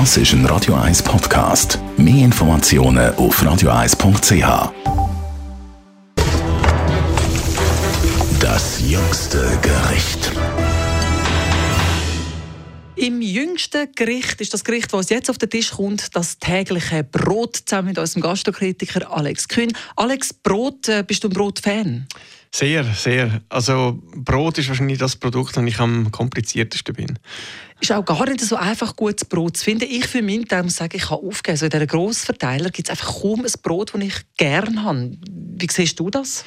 Das ist ein Radio 1 Podcast. Mehr Informationen auf radio1.ch. Das jüngste Gericht. Im jüngsten Gericht ist das Gericht, das jetzt auf den Tisch kommt, das tägliche Brot zusammen mit unserem Gastrokritiker Alex Kühn. Alex, Brot, äh, bist du ein Brotfan? Sehr, sehr. Also Brot ist wahrscheinlich das Produkt, das ich am kompliziertesten bin. Ist auch gar nicht so einfach, gutes Brot zu finden. Ich für meinen Teil muss sagen, ich habe aufgegeben. So in diesen Grossverteiler gibt es einfach kaum ein Brot, das ich gerne habe. Wie siehst du das?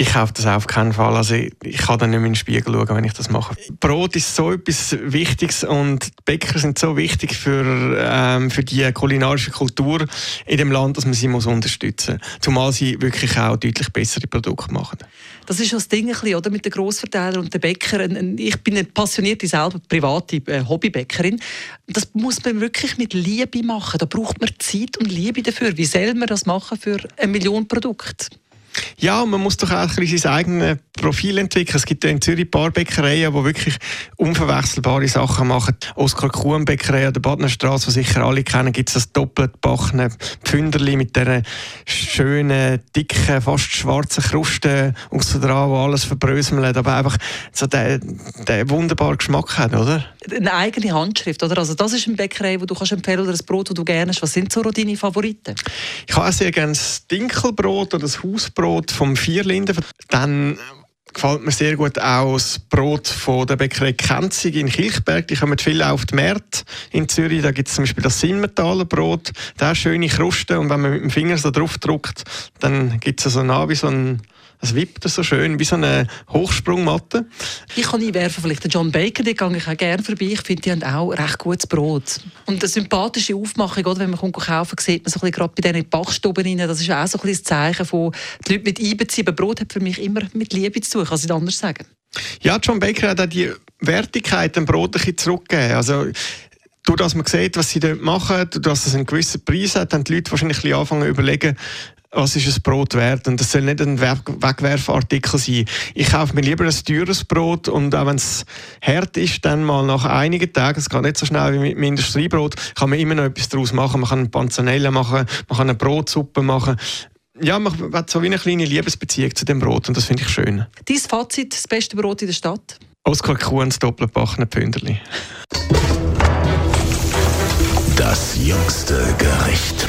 Ich kaufe das auf keinen Fall. Also ich, ich kann dann nicht mehr in den Spiegel schauen, wenn ich das mache. Brot ist so etwas Wichtiges und Bäcker sind so wichtig für, ähm, für die kulinarische Kultur in dem Land, dass man sie muss unterstützen muss. Zumal sie wirklich auch deutlich bessere Produkte machen. Das ist das Ding ein bisschen, oder, mit den Grossverteilern und den Bäckern. Ich bin eine passionierte, selber private äh, Hobbybäckerin. Das muss man wirklich mit Liebe machen. Da braucht man Zeit und Liebe dafür. Wie soll man das machen für eine Million Produkte? Ja, man muss doch auch ein bisschen sein eigenes Profil entwickeln. Es gibt ja in Zürich ein paar Bäckereien, die wirklich unverwechselbare Sachen machen. Oskar Kuhn Bäckerei an der Badnerstraße, die sicher alle kennen, gibt es das doppelt backene Pfünderli mit dieser schönen, dicken, fast schwarzen Kruste aussen dran, wo alles verbröselt, aber einfach so den, den wunderbaren Geschmack hat, oder? Eine eigene Handschrift, oder? Also das ist eine Bäckerei, die du kannst empfehlen oder ein Brot, das du gerne hast. Was sind so deine Favoriten? Ich habe sehr gerne das Dinkelbrot oder das Hausbrot vom Vierlinden. Dann gefällt mir sehr gut auch das Brot von der Bäckerei Kenzig in Kilchberg. Die kommen viel auf die Märkte in Zürich. Da gibt es zum Beispiel das Simmentaler Brot. Da schöne Kruste und wenn man mit dem Finger so drauf drückt, dann gibt es so nah wie so ein es wippt so schön, wie so eine Hochsprungmatte. Ich kann einwerfen, vielleicht den John Baker, den gehe ich auch gerne vorbei. Ich finde, die haben auch recht gutes Brot. Und eine sympathische Aufmachung, oder? wenn man kommt kaufen sieht man so ein gerade bei diesen Backstuben rein, das ist auch so ein bisschen das Zeichen von, die Leute mit einbeziehen. Aber Brot hat für mich immer mit Liebe zu tun, kann ich nicht anders sagen. Ja, John Baker hat auch die Wertigkeit dem Brot ein bisschen zurückgegeben. Also, durch das man sieht, was sie dort machen, durch dass es einen gewissen Preis hat, haben die Leute wahrscheinlich ein bisschen anfangen zu überlegen, was ist ein Brot wert? Und das soll nicht ein Wegwerfartikel sein. Ich kaufe mir lieber ein teures Brot und auch wenn es hart ist, dann mal nach einigen Tagen, es geht nicht so schnell wie mit dem Industriebrot, kann man immer noch etwas daraus machen. Man kann eine Panzanella machen, man kann eine Brotsuppe machen. Ja, man hat so wie eine kleine Liebesbeziehung zu dem Brot und das finde ich schön. Dein Fazit, das beste Brot in der Stadt? Oskar Kuhns doppelbackene Pünderli. Das jüngste Gericht.